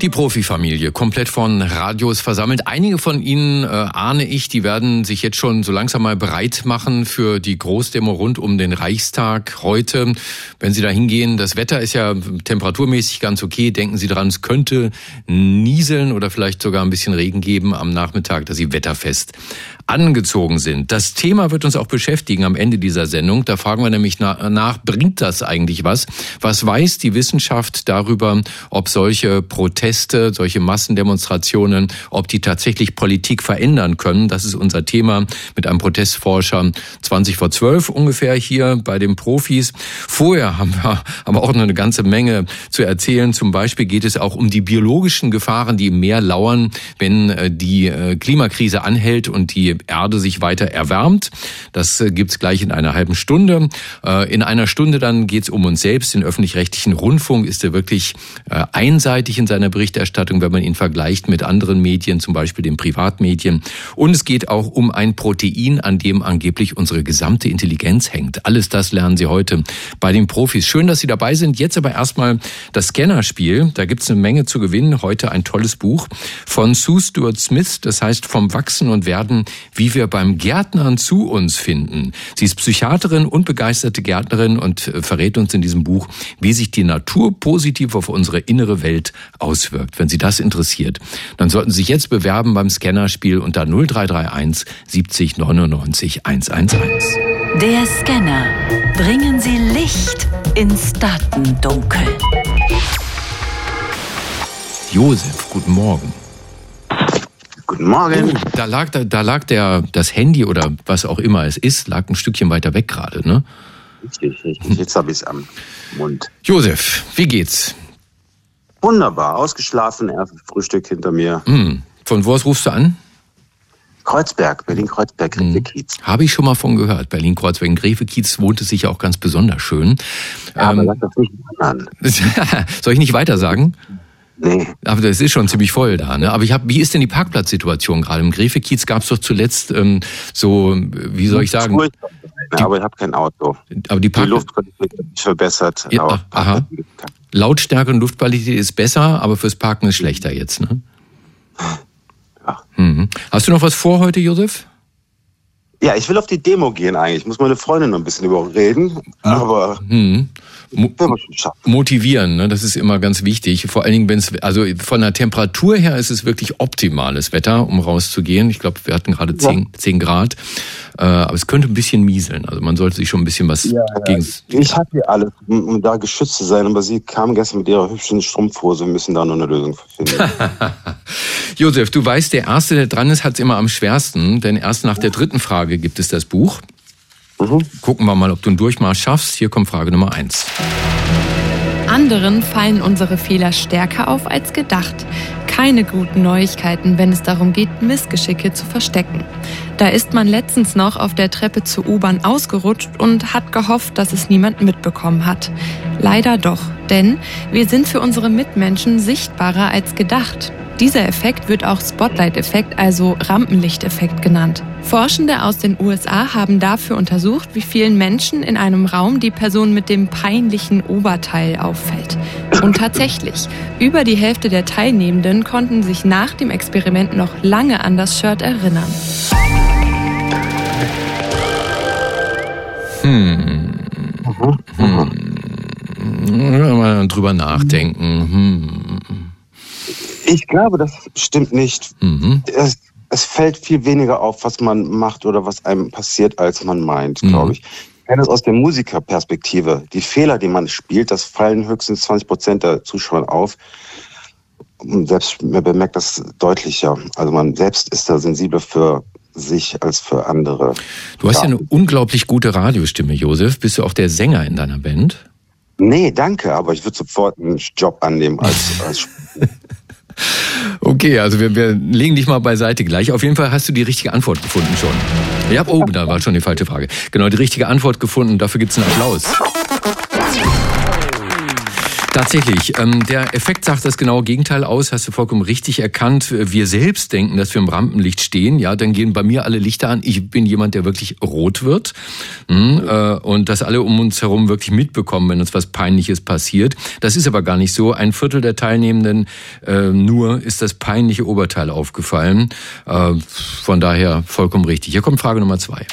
Die Profifamilie, komplett von Radios versammelt. Einige von Ihnen, äh, ahne ich, die werden sich jetzt schon so langsam mal bereit machen für die Großdemo rund um den Reichstag heute. Wenn Sie da hingehen, das Wetter ist ja temperaturmäßig ganz okay. Denken Sie dran, es könnte nieseln oder vielleicht sogar ein bisschen Regen geben am Nachmittag, dass Sie wetterfest angezogen sind. Das Thema wird uns auch beschäftigen am Ende dieser Sendung. Da fragen wir nämlich nach, bringt das eigentlich was? Was weiß die Wissenschaft darüber, ob solche Proteste, solche Massendemonstrationen, ob die tatsächlich Politik verändern können? Das ist unser Thema mit einem Protestforscher 20 vor 12 ungefähr hier bei den Profis. Vorher haben wir aber auch noch eine ganze Menge zu erzählen. Zum Beispiel geht es auch um die biologischen Gefahren, die im Meer lauern, wenn äh, die äh, Klimakrise anhält und die Erde sich weiter erwärmt. Das äh, gibt's gleich in einer halben Stunde. In einer Stunde dann geht's um uns selbst. Den öffentlich-rechtlichen Rundfunk ist er wirklich einseitig in seiner Berichterstattung, wenn man ihn vergleicht mit anderen Medien, zum Beispiel den Privatmedien. Und es geht auch um ein Protein, an dem angeblich unsere gesamte Intelligenz hängt. Alles das lernen Sie heute bei den Profis. Schön, dass Sie dabei sind. Jetzt aber erstmal das Scannerspiel. Da gibt's eine Menge zu gewinnen. Heute ein tolles Buch von Sue Stuart Smith. Das heißt vom Wachsen und Werden wie wir beim Gärtnern zu uns finden. Sie ist Psychiaterin und begeisterte Gärtnerin und äh, verrät uns in diesem Buch, wie sich die Natur positiv auf unsere innere Welt auswirkt. Wenn Sie das interessiert, dann sollten Sie sich jetzt bewerben beim Scannerspiel unter 0331 70 99 111. Der Scanner. Bringen Sie Licht ins Datendunkel. Josef, guten Morgen. Guten Morgen. Oh, da lag, da, da lag der, das Handy oder was auch immer es ist, lag ein Stückchen weiter weg gerade, ne? Richtig, richtig. Jetzt habe ich es am Mund. Josef, wie geht's? Wunderbar, ausgeschlafen, erstes Frühstück hinter mir. Hm. Von wo aus rufst du an? Kreuzberg, Berlin-Kreuzberg, Hm. Grefekiez. Habe ich schon mal von gehört. Berlin-Kreuzberg. In Grefekiez wohnt es sich ja auch ganz besonders schön. Ja, aber Ähm, sag das nicht an. soll ich nicht weiter sagen? Nee, Aber das ist schon ziemlich voll da. Ne? Aber ich habe, wie ist denn die Parkplatzsituation gerade? Im Grefekiez gab es doch zuletzt ähm, so, wie soll ich sagen? Furchtbar. Ja, aber ich habe kein Auto. Aber die, Die Park Luftqualität hat sich verbessert. Ja, aber aha. Lautstärke und Luftqualität ist besser, aber fürs Parken ist schlechter jetzt. Ne? Ja. Mhm. Hast du noch was vor heute, Josef? Ja, ich will auf die Demo gehen eigentlich. Ich muss meine Freundin noch ein bisschen überreden. Aber Mhm. Mo motivieren, ne? das ist immer ganz wichtig. Vor allen Dingen, wenn es, also von der Temperatur her ist es wirklich optimales Wetter, um rauszugehen. Ich glaube, wir hatten gerade 10, 10 Grad. Äh, aber es könnte ein bisschen mieseln. Also man sollte sich schon ein bisschen was gegen. Ich habe hier alles, um, um da geschützt zu sein. Aber sie kam gestern mit ihrer hübschen Strumpfhose. Wir müssen da noch eine Lösung finden. Josef, du weißt, der Erste, der dran ist, hat es immer am schwersten, denn erst nach der dritten Frage gibt es das Buch. Mhm. Gucken wir mal, ob du einen Durchmarsch schaffst. Hier kommt Frage Nummer eins. Anderen fallen unsere Fehler stärker auf als gedacht. Keine guten Neuigkeiten, wenn es darum geht, Missgeschicke zu verstecken. Da ist man letztens noch auf der Treppe zur U-Bahn ausgerutscht und hat gehofft, dass es niemand mitbekommen hat. Leider doch, denn wir sind für unsere Mitmenschen sichtbarer als gedacht. Dieser Effekt wird auch Spotlight-Effekt, also Rampenlichteffekt genannt. Forschende aus den USA haben dafür untersucht, wie vielen Menschen in einem Raum die Person mit dem peinlichen Oberteil auffällt. Und tatsächlich, über die Hälfte der Teilnehmenden konnten sich nach dem Experiment noch lange an das Shirt erinnern. Hm. Mal drüber nachdenken. Hm. Ich glaube, das stimmt nicht. Mhm. Es, es fällt viel weniger auf, was man macht oder was einem passiert, als man meint, Mhm. glaube ich. Ich kenne es aus der Musikerperspektive. Die Fehler, die man spielt, das fallen höchstens 20 Prozent der Zuschauer auf. Und selbst man bemerkt das deutlicher. Also man selbst ist da sensibler für sich als für andere. Du hast ja. Ja. eine unglaublich gute Radiostimme, Josef. Bist du auch der Sänger in deiner Band? Nee, danke, aber ich würde sofort einen Job annehmen als, als Okay, also wir, wir legen dich mal beiseite gleich. Auf jeden Fall hast du die richtige Antwort gefunden schon. Ja, oh, da war schon die falsche Frage. Genau, die richtige Antwort gefunden. Dafür gibt's einen Applaus. Tatsächlich. Ähm, der Effekt sagt das genaue Gegenteil aus, hast du vollkommen richtig erkannt. Wir selbst denken, dass wir im Rampenlicht stehen. Ja, dann gehen bei mir alle Lichter an. Ich bin jemand, der wirklich rot wird. Mhm, äh, und dass alle um uns herum wirklich mitbekommen, wenn uns was Peinliches passiert. Das ist aber gar nicht so. Ein Viertel der Teilnehmenden äh, nur ist das peinliche Oberteil aufgefallen. Äh, von daher vollkommen richtig. Hier kommt Frage Nummer zwei.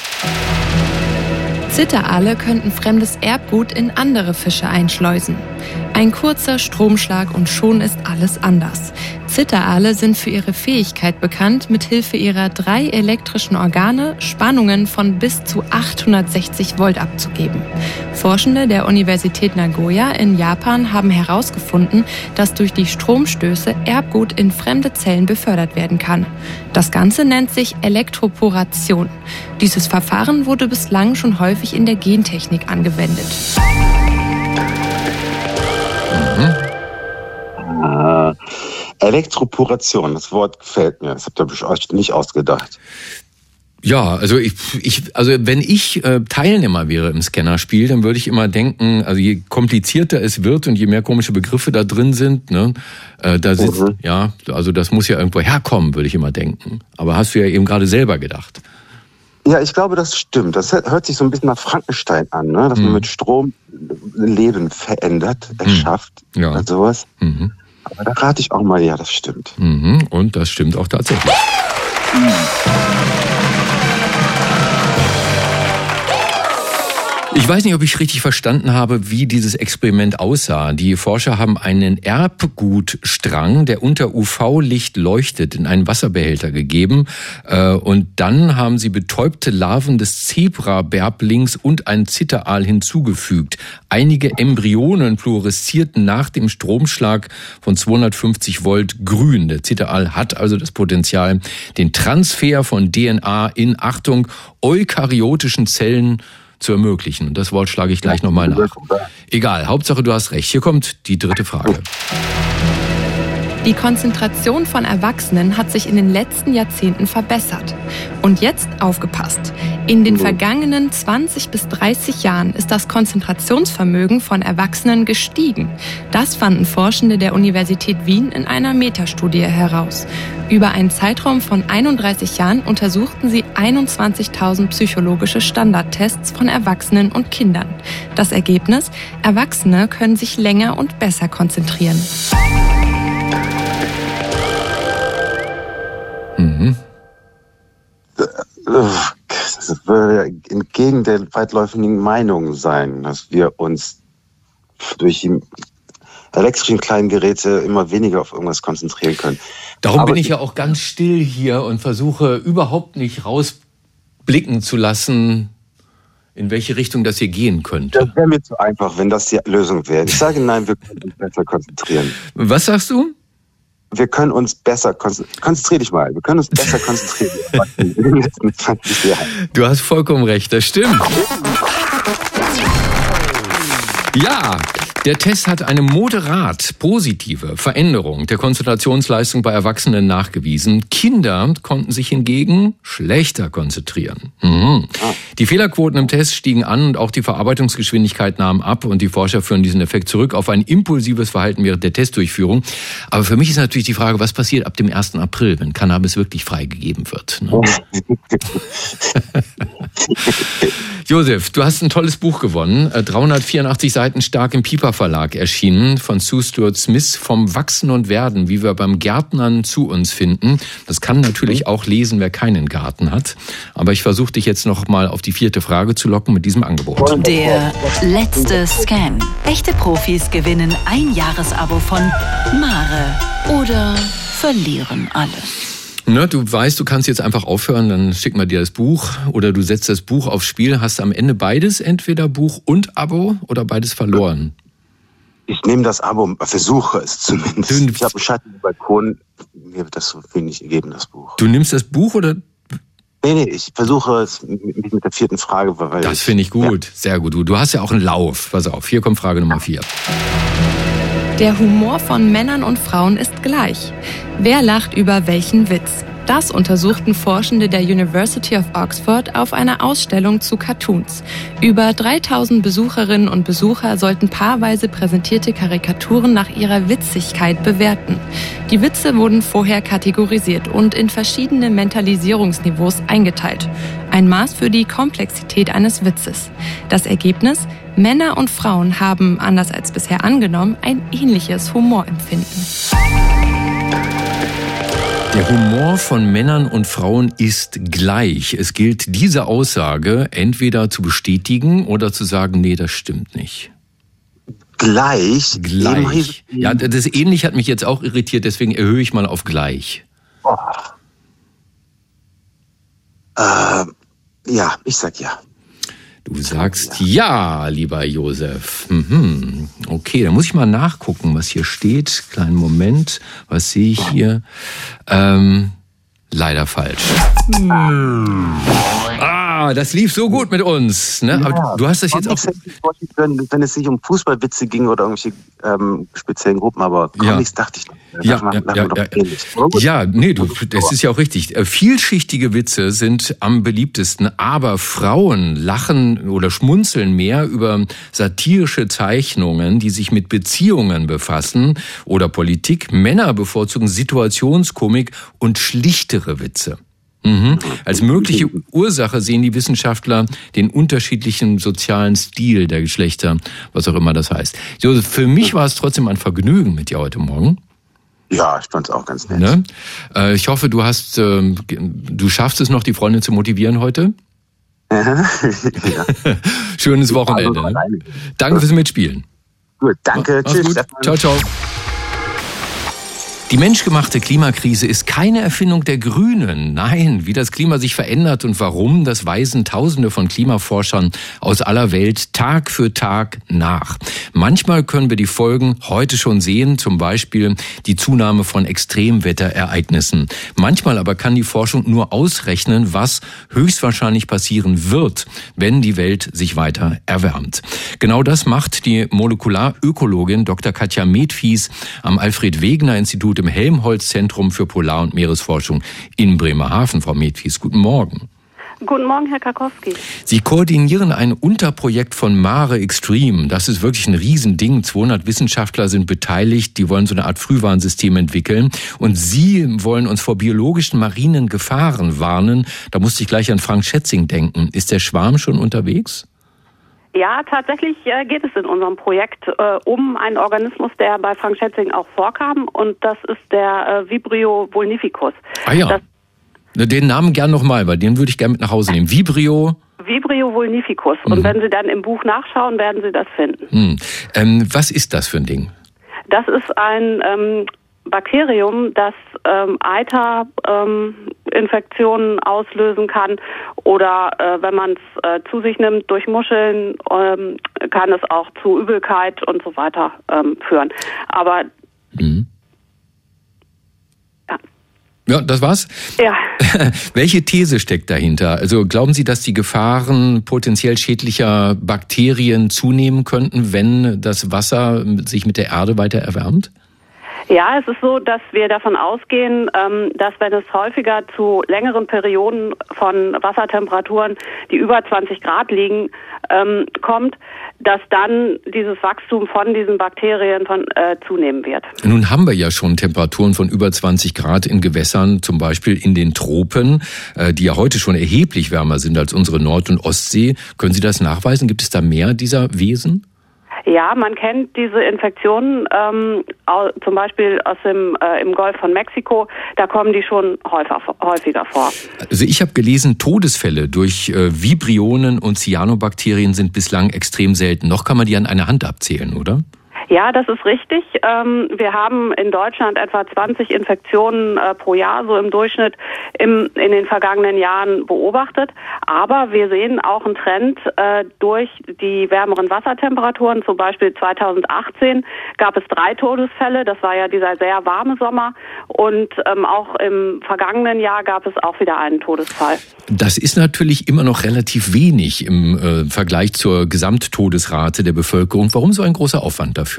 Zitteraale könnten fremdes Erbgut in andere Fische einschleusen. Ein kurzer Stromschlag und schon ist alles anders. Zitteraale sind für ihre Fähigkeit bekannt, mithilfe ihrer drei elektrischen Organe Spannungen von bis zu 860 Volt abzugeben. Forschende der Universität Nagoya in Japan haben herausgefunden, dass durch die Stromstöße Erbgut in fremde Zellen befördert werden kann. Das Ganze nennt sich Elektroporation. Dieses Verfahren wurde bislang schon häufig in der Gentechnik angewendet. Ah, Elektroporation, das Wort gefällt mir. Das habt ihr euch nicht ausgedacht. Ja, also ich, ich, also wenn ich äh, Teilnehmer wäre im Scannerspiel, dann würde ich immer denken, also je komplizierter es wird und je mehr komische Begriffe da drin sind, ne, äh, da sitzt, mhm. ja, also das muss ja irgendwo herkommen, würde ich immer denken. Aber hast du ja eben gerade selber gedacht. Ja, ich glaube, das stimmt. Das hört sich so ein bisschen nach Frankenstein an, ne? dass mhm. man mit Strom Leben verändert, erschafft mhm. ja. und sowas. Mhm. Aber da rate ich auch mal, ja, das stimmt. Mhm. Und das stimmt auch tatsächlich. Ich weiß nicht, ob ich richtig verstanden habe, wie dieses Experiment aussah. Die Forscher haben einen Erbgutstrang, der unter UV-Licht leuchtet, in einen Wasserbehälter gegeben. Äh, und dann haben sie betäubte Larven des Zebra-Bärblings und ein Zitteraal hinzugefügt. Einige Embryonen fluoreszierten nach dem Stromschlag von 250 Volt grün. Der Zitteraal hat also das Potenzial, den Transfer von DNA in Achtung eukaryotischen Zellen zu ermöglichen. Und das Wort schlage ich gleich nochmal nach. Egal, Hauptsache du hast recht. Hier kommt die dritte Frage. Die Konzentration von Erwachsenen hat sich in den letzten Jahrzehnten verbessert. Und jetzt aufgepasst. In den vergangenen 20 bis 30 Jahren ist das Konzentrationsvermögen von Erwachsenen gestiegen. Das fanden Forschende der Universität Wien in einer Metastudie heraus. Über einen Zeitraum von 31 Jahren untersuchten sie 21.000 psychologische Standardtests von Erwachsenen und Kindern. Das Ergebnis? Erwachsene können sich länger und besser konzentrieren. Mhm. Das würde entgegen der weitläufigen Meinung sein, dass wir uns durch die elektrischen kleinen Geräte immer weniger auf irgendwas konzentrieren können. Darum Aber bin ich ja auch ganz still hier und versuche überhaupt nicht rausblicken zu lassen, in welche Richtung das hier gehen könnte. Das wäre mir zu einfach, wenn das die Lösung wäre. Ich sage nein, wir können uns besser konzentrieren. Was sagst du? Wir können uns besser konzentrieren. Konzentrier dich mal. Wir können uns besser konzentrieren. in den letzten 20 Jahren. Du hast vollkommen recht, das stimmt. Ja, der Test hat eine moderat positive Veränderung der Konzentrationsleistung bei Erwachsenen nachgewiesen. Kinder konnten sich hingegen schlechter konzentrieren. Mhm. Die Fehlerquoten im Test stiegen an und auch die Verarbeitungsgeschwindigkeit nahm ab und die Forscher führen diesen Effekt zurück auf ein impulsives Verhalten während der Testdurchführung. Aber für mich ist natürlich die Frage, was passiert ab dem 1. April, wenn Cannabis wirklich freigegeben wird? Ne? Josef, du hast ein tolles Buch gewonnen, 384 äh, Seiten stark im Pieper Verlag erschienen von Sue Stuart Smith vom Wachsen und Werden, wie wir beim Gärtnern zu uns finden. Das kann natürlich auch lesen, wer keinen Garten hat. Aber ich versuche dich jetzt noch mal auf die vierte Frage zu locken mit diesem Angebot. Der letzte Scan. Echte Profis gewinnen ein Jahresabo von Mare oder verlieren alles. Ne, du weißt, du kannst jetzt einfach aufhören, dann schick mal dir das Buch oder du setzt das Buch aufs Spiel, hast am Ende beides, entweder Buch und Abo oder beides verloren. Ich nehme das Abo, versuche es zumindest. Du, ich habe einen Schatten im Balkon, mir wird das so wenig geben, das Buch. Du nimmst das Buch oder Nee, nee, ich versuche es mit, mit der vierten Frage. Weil das finde ich gut, ja. sehr gut. Du, du hast ja auch einen Lauf. Pass auf, hier kommt Frage Nummer vier. Der Humor von Männern und Frauen ist gleich. Wer lacht über welchen Witz? Das untersuchten Forschende der University of Oxford auf einer Ausstellung zu Cartoons. Über 3000 Besucherinnen und Besucher sollten paarweise präsentierte Karikaturen nach ihrer Witzigkeit bewerten. Die Witze wurden vorher kategorisiert und in verschiedene Mentalisierungsniveaus eingeteilt. Ein Maß für die Komplexität eines Witzes. Das Ergebnis? Männer und Frauen haben, anders als bisher angenommen, ein ähnliches Humorempfinden. Der Humor von Männern und Frauen ist gleich. Es gilt diese Aussage entweder zu bestätigen oder zu sagen, nee, das stimmt nicht. Gleich? Gleich. Ja, das ähnlich hat mich jetzt auch irritiert, deswegen erhöhe ich mal auf gleich. Oh. Äh, ja, ich sag ja. Du sagst ja, lieber Josef. Mhm. Okay, dann muss ich mal nachgucken, was hier steht. Kleinen Moment. Was sehe ich hier? Ähm, leider falsch. Ah, das lief so gut mit uns. Ne? Aber du hast das jetzt auch. Wenn, wenn es sich um Fußballwitze ging oder irgendwelche ähm, speziellen Gruppen, aber Comics ja. dachte ich. Ja, ja, ja, ja, ja, nee, du, das ist ja auch richtig. Äh, vielschichtige Witze sind am beliebtesten, aber Frauen lachen oder schmunzeln mehr über satirische Zeichnungen, die sich mit Beziehungen befassen oder Politik. Männer bevorzugen Situationskomik und schlichtere Witze. Mhm. Als mögliche Ursache sehen die Wissenschaftler den unterschiedlichen sozialen Stil der Geschlechter, was auch immer das heißt. Josef, für mich war es trotzdem ein Vergnügen mit dir heute Morgen. Ja, ich fand es auch ganz nett. Ne? Äh, ich hoffe, du hast, äh, du schaffst es noch, die Freundin zu motivieren heute. ja. Schönes Wochenende. Ne? Danke fürs Mitspielen. Gut, danke. Mach's Tschüss. Gut. Ciao, ciao. Die menschgemachte Klimakrise ist keine Erfindung der Grünen. Nein, wie das Klima sich verändert und warum, das weisen Tausende von Klimaforschern aus aller Welt Tag für Tag nach. Manchmal können wir die Folgen heute schon sehen, zum Beispiel die Zunahme von Extremwetterereignissen. Manchmal aber kann die Forschung nur ausrechnen, was höchstwahrscheinlich passieren wird, wenn die Welt sich weiter erwärmt. Genau das macht die Molekularökologin Dr. Katja Medfies am Alfred Wegener Institut im Helmholtz-Zentrum für Polar- und Meeresforschung in Bremerhaven. Frau Medfies, guten Morgen. Guten Morgen, Herr Karkowski. Sie koordinieren ein Unterprojekt von Mare Extreme. Das ist wirklich ein Riesending. 200 Wissenschaftler sind beteiligt. Die wollen so eine Art Frühwarnsystem entwickeln. Und Sie wollen uns vor biologischen marinen Gefahren warnen. Da musste ich gleich an Frank Schätzing denken. Ist der Schwarm schon unterwegs? Ja, tatsächlich äh, geht es in unserem Projekt äh, um einen Organismus, der bei Frank Schätzing auch vorkam, und das ist der äh, Vibrio vulnificus. Ah ja. Das, den Namen gern nochmal, weil den würde ich gerne mit nach Hause nehmen. Vibrio. Vibrio vulnificus. Mhm. Und wenn Sie dann im Buch nachschauen, werden Sie das finden. Mhm. Ähm, was ist das für ein Ding? Das ist ein ähm, Bakterium, das ähm, Eiterinfektionen ähm, auslösen kann oder äh, wenn man es äh, zu sich nimmt durch Muscheln, ähm, kann es auch zu Übelkeit und so weiter ähm, führen. Aber mhm. ja. Ja, das war's? Ja. Welche These steckt dahinter? Also glauben Sie, dass die Gefahren potenziell schädlicher Bakterien zunehmen könnten, wenn das Wasser sich mit der Erde weiter erwärmt? Ja, es ist so, dass wir davon ausgehen, ähm, dass wenn es häufiger zu längeren Perioden von Wassertemperaturen, die über 20 Grad liegen, ähm, kommt, dass dann dieses Wachstum von diesen Bakterien von, äh, zunehmen wird. Nun haben wir ja schon Temperaturen von über 20 Grad in Gewässern, zum Beispiel in den Tropen, äh, die ja heute schon erheblich wärmer sind als unsere Nord- und Ostsee. Können Sie das nachweisen? Gibt es da mehr dieser Wesen? Ja, man kennt diese Infektionen ähm, zum Beispiel aus dem äh, im Golf von Mexiko. Da kommen die schon häufiger, häufiger vor. Also ich habe gelesen, Todesfälle durch äh, Vibrionen und Cyanobakterien sind bislang extrem selten. Noch kann man die an einer Hand abzählen, oder? Ja, das ist richtig. Ähm, wir haben in Deutschland etwa 20 Infektionen äh, pro Jahr so im Durchschnitt in den vergangenen Jahren beobachtet. Aber wir sehen auch einen Trend äh, durch die wärmeren Wassertemperaturen. Zum Beispiel 2018 gab es drei Todesfälle. Das war ja dieser sehr warme Sommer. Und ähm, auch im vergangenen Jahr gab es auch wieder einen Todesfall. Das ist natürlich immer noch relativ wenig im äh, Vergleich zur Gesamttodesrate der Bevölkerung. Warum so ein großer Aufwand dafür?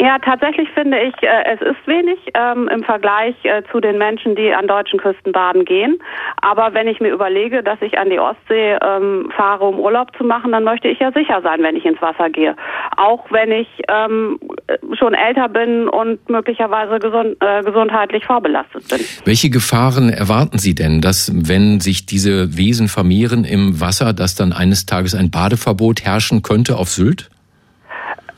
Ja, tatsächlich finde ich, äh, es ist wenig ähm, im Vergleich äh, zu den Menschen, die an deutschen Küsten baden gehen. Aber wenn ich mir überlege, dass ich an die Ostsee ähm, fahre, um Urlaub zu machen, dann möchte ich ja sicher sein, wenn ich ins Wasser gehe. Auch wenn ich ähm, schon älter bin und möglicherweise gesund, äh, gesundheitlich vorbelastet bin. Welche Gefahren erwarten Sie denn, dass wenn sich diese Wesen vermehren im Wasser, dass dann eines Tages ein Badeverbot herrschen könnte auf Sylt?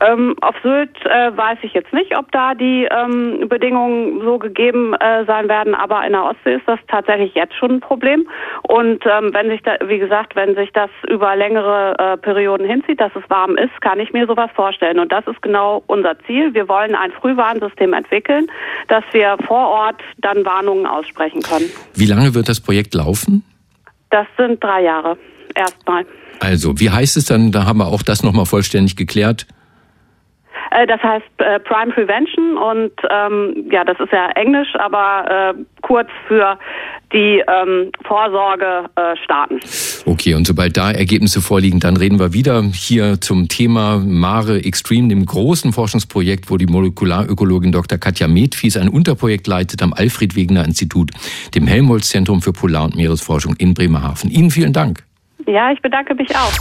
Ähm, auf Sylt äh, weiß ich jetzt nicht, ob da die ähm, Bedingungen so gegeben äh, sein werden, aber in der Ostsee ist das tatsächlich jetzt schon ein Problem. Und ähm, wenn sich da, wie gesagt, wenn sich das über längere äh, Perioden hinzieht, dass es warm ist, kann ich mir sowas vorstellen. Und das ist genau unser Ziel. Wir wollen ein Frühwarnsystem entwickeln, dass wir vor Ort dann Warnungen aussprechen können. Wie lange wird das Projekt laufen? Das sind drei Jahre erstmal. Also, wie heißt es dann? Da haben wir auch das nochmal vollständig geklärt. Äh, das heißt äh, Prime Prevention und ähm, ja, das ist ja Englisch, aber äh, kurz für die ähm, Vorsorge äh, starten. Okay, und sobald da Ergebnisse vorliegen, dann reden wir wieder hier zum Thema Mare Extreme, dem großen Forschungsprojekt, wo die Molekularökologin Dr. Katja Medfies ein Unterprojekt leitet am Alfred Wegener Institut, dem Helmholtz Zentrum für Polar- und Meeresforschung in Bremerhaven. Ihnen vielen Dank. Ja, ich bedanke mich auch.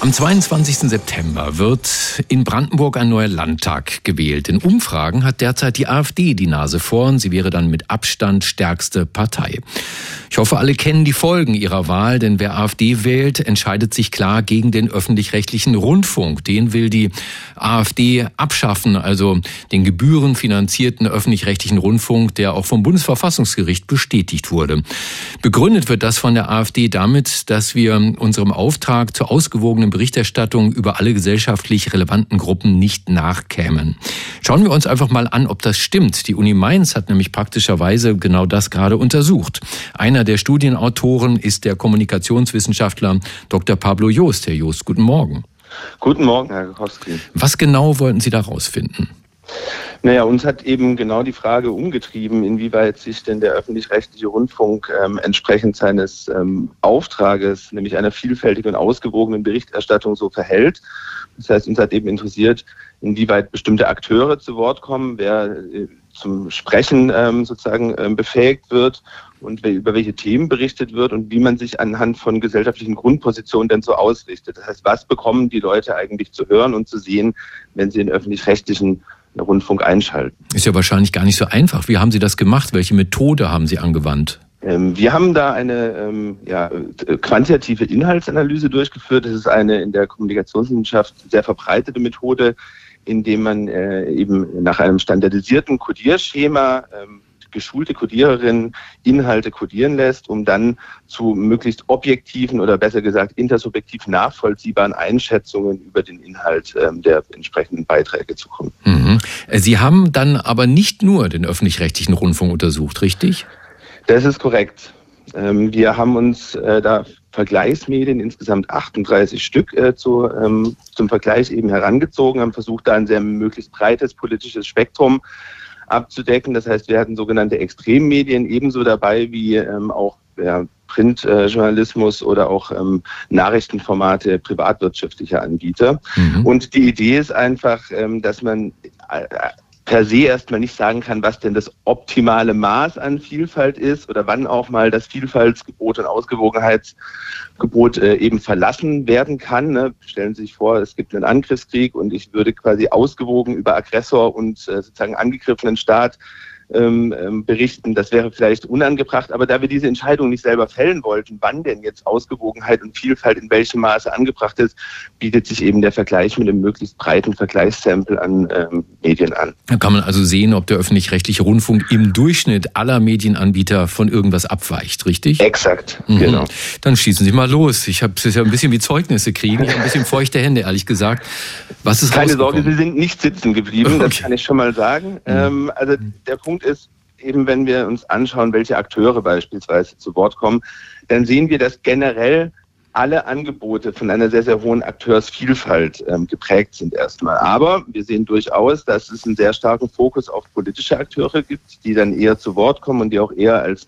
Am 22. September wird in Brandenburg ein neuer Landtag gewählt. In Umfragen hat derzeit die AfD die Nase vorn. Sie wäre dann mit Abstand stärkste Partei. Ich hoffe, alle kennen die Folgen ihrer Wahl, denn wer AfD wählt, entscheidet sich klar gegen den öffentlich-rechtlichen Rundfunk. Den will die AfD abschaffen, also den gebührenfinanzierten öffentlich-rechtlichen Rundfunk, der auch vom Bundesverfassungsgericht bestätigt wurde. Begründet wird das von der AfD damit, dass wir unserem Auftrag zur ausgewogenen ausgewogenen Berichterstattung über alle gesellschaftlich relevanten Gruppen nicht nachkämen. Schauen wir uns einfach mal an, ob das stimmt. Die Uni Mainz hat nämlich praktischerweise genau das gerade untersucht. Einer der Studienautoren ist der Kommunikationswissenschaftler Dr. Pablo Joost. Herr Joost, guten Morgen. Guten Morgen, Herr Kowski. Was genau wollten Sie da rausfinden? Naja, uns hat eben genau die Frage umgetrieben, inwieweit sich denn der öffentlich-rechtliche Rundfunk ähm, entsprechend seines ähm, Auftrages, nämlich einer vielfältigen und ausgewogenen Berichterstattung, so verhält. Das heißt, uns hat eben interessiert, inwieweit bestimmte Akteure zu Wort kommen, wer äh, zum Sprechen ähm, sozusagen ähm, befähigt wird und über welche Themen berichtet wird und wie man sich anhand von gesellschaftlichen Grundpositionen denn so ausrichtet. Das heißt, was bekommen die Leute eigentlich zu hören und zu sehen, wenn sie den öffentlich-rechtlichen Rundfunk einschalten. Ist ja wahrscheinlich gar nicht so einfach. Wie haben Sie das gemacht? Welche Methode haben Sie angewandt? Ähm, wir haben da eine ähm, ja, quantitative Inhaltsanalyse durchgeführt. Das ist eine in der Kommunikationswissenschaft sehr verbreitete Methode, indem man äh, eben nach einem standardisierten Codierschema ähm, geschulte Codiererinnen Inhalte codieren lässt, um dann zu möglichst objektiven oder besser gesagt intersubjektiv nachvollziehbaren Einschätzungen über den Inhalt ähm, der entsprechenden Beiträge zu kommen. Mhm. Sie haben dann aber nicht nur den öffentlich-rechtlichen Rundfunk untersucht, richtig? Das ist korrekt. Ähm, wir haben uns äh, da Vergleichsmedien, insgesamt 38 Stück äh, zu, ähm, zum Vergleich eben herangezogen, haben versucht, da ein sehr möglichst breites politisches Spektrum abzudecken. Das heißt, wir hatten sogenannte Extremmedien ebenso dabei wie ähm, auch ja, Printjournalismus äh, oder auch ähm, Nachrichtenformate privatwirtschaftlicher Anbieter. Mhm. Und die Idee ist einfach, ähm, dass man äh, per se erstmal nicht sagen kann, was denn das optimale Maß an Vielfalt ist oder wann auch mal das Vielfaltsgebot und Ausgewogenheitsgebot äh, eben verlassen werden kann. Ne? Stellen Sie sich vor, es gibt einen Angriffskrieg und ich würde quasi ausgewogen über Aggressor und äh, sozusagen angegriffenen Staat ähm, ähm, berichten. Das wäre vielleicht unangebracht, aber da wir diese Entscheidung nicht selber fällen wollten, wann denn jetzt Ausgewogenheit und Vielfalt in welchem Maße angebracht ist, bietet sich eben der Vergleich mit einem möglichst breiten Vergleichssample an ähm, Medien an. Da kann man also sehen, ob der öffentlich-rechtliche Rundfunk im Durchschnitt aller Medienanbieter von irgendwas abweicht, richtig? Exakt, mhm. genau. Dann schießen Sie mal los. Ich habe es ja ein bisschen wie Zeugnisse kriegen. Ich habe ein bisschen feuchte Hände, ehrlich gesagt. Was ist Keine Sorge, Sie sind nicht sitzen geblieben, okay. das kann ich schon mal sagen. Mhm. Ähm, also der Punkt Punkt ist, eben wenn wir uns anschauen, welche Akteure beispielsweise zu Wort kommen, dann sehen wir, dass generell alle Angebote von einer sehr, sehr hohen Akteursvielfalt ähm, geprägt sind erstmal. Aber wir sehen durchaus, dass es einen sehr starken Fokus auf politische Akteure gibt, die dann eher zu Wort kommen und die auch eher als